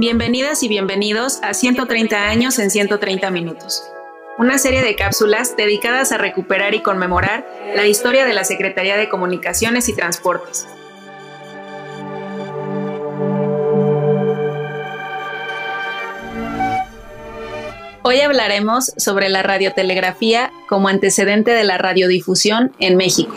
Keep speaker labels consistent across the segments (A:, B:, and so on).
A: Bienvenidas y bienvenidos a 130 años en 130 minutos, una serie de cápsulas dedicadas a recuperar y conmemorar la historia de la Secretaría de Comunicaciones y Transportes. Hoy hablaremos sobre la radiotelegrafía como antecedente de la radiodifusión en México.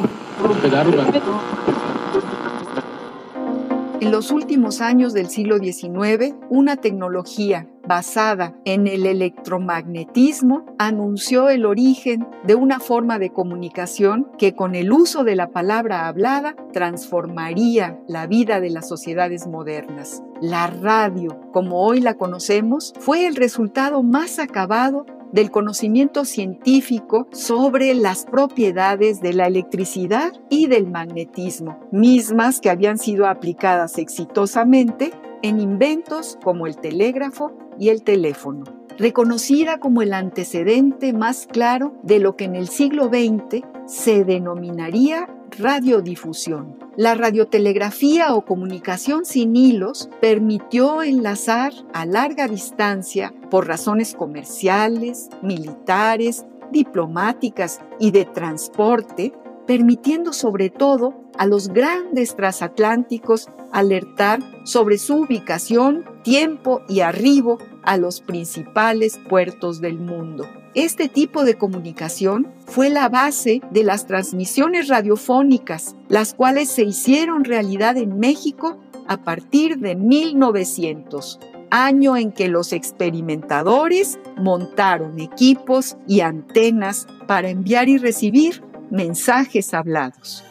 B: En los últimos años del siglo XIX, una tecnología basada en el electromagnetismo anunció el origen de una forma de comunicación que con el uso de la palabra hablada transformaría la vida de las sociedades modernas. La radio, como hoy la conocemos, fue el resultado más acabado del conocimiento científico sobre las propiedades de la electricidad y del magnetismo, mismas que habían sido aplicadas exitosamente en inventos como el telégrafo y el teléfono. Reconocida como el antecedente más claro de lo que en el siglo XX se denominaría radiodifusión. La radiotelegrafía o comunicación sin hilos permitió enlazar a larga distancia por razones comerciales, militares, diplomáticas y de transporte, permitiendo sobre todo a los grandes transatlánticos alertar sobre su ubicación, tiempo y arribo a los principales puertos del mundo. Este tipo de comunicación fue la base de las transmisiones radiofónicas, las cuales se hicieron realidad en México a partir de 1900, año en que los experimentadores montaron equipos y antenas para enviar y recibir mensajes hablados.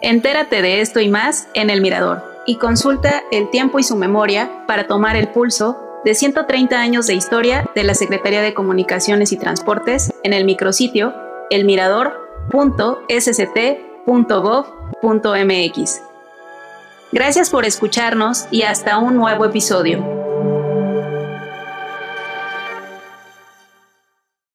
A: Entérate de esto y más en El Mirador y consulta el tiempo y su memoria para tomar el pulso de 130 años de historia de la Secretaría de Comunicaciones y Transportes en el micrositio elmirador.sct.gov.mx. Gracias por escucharnos y hasta un nuevo episodio.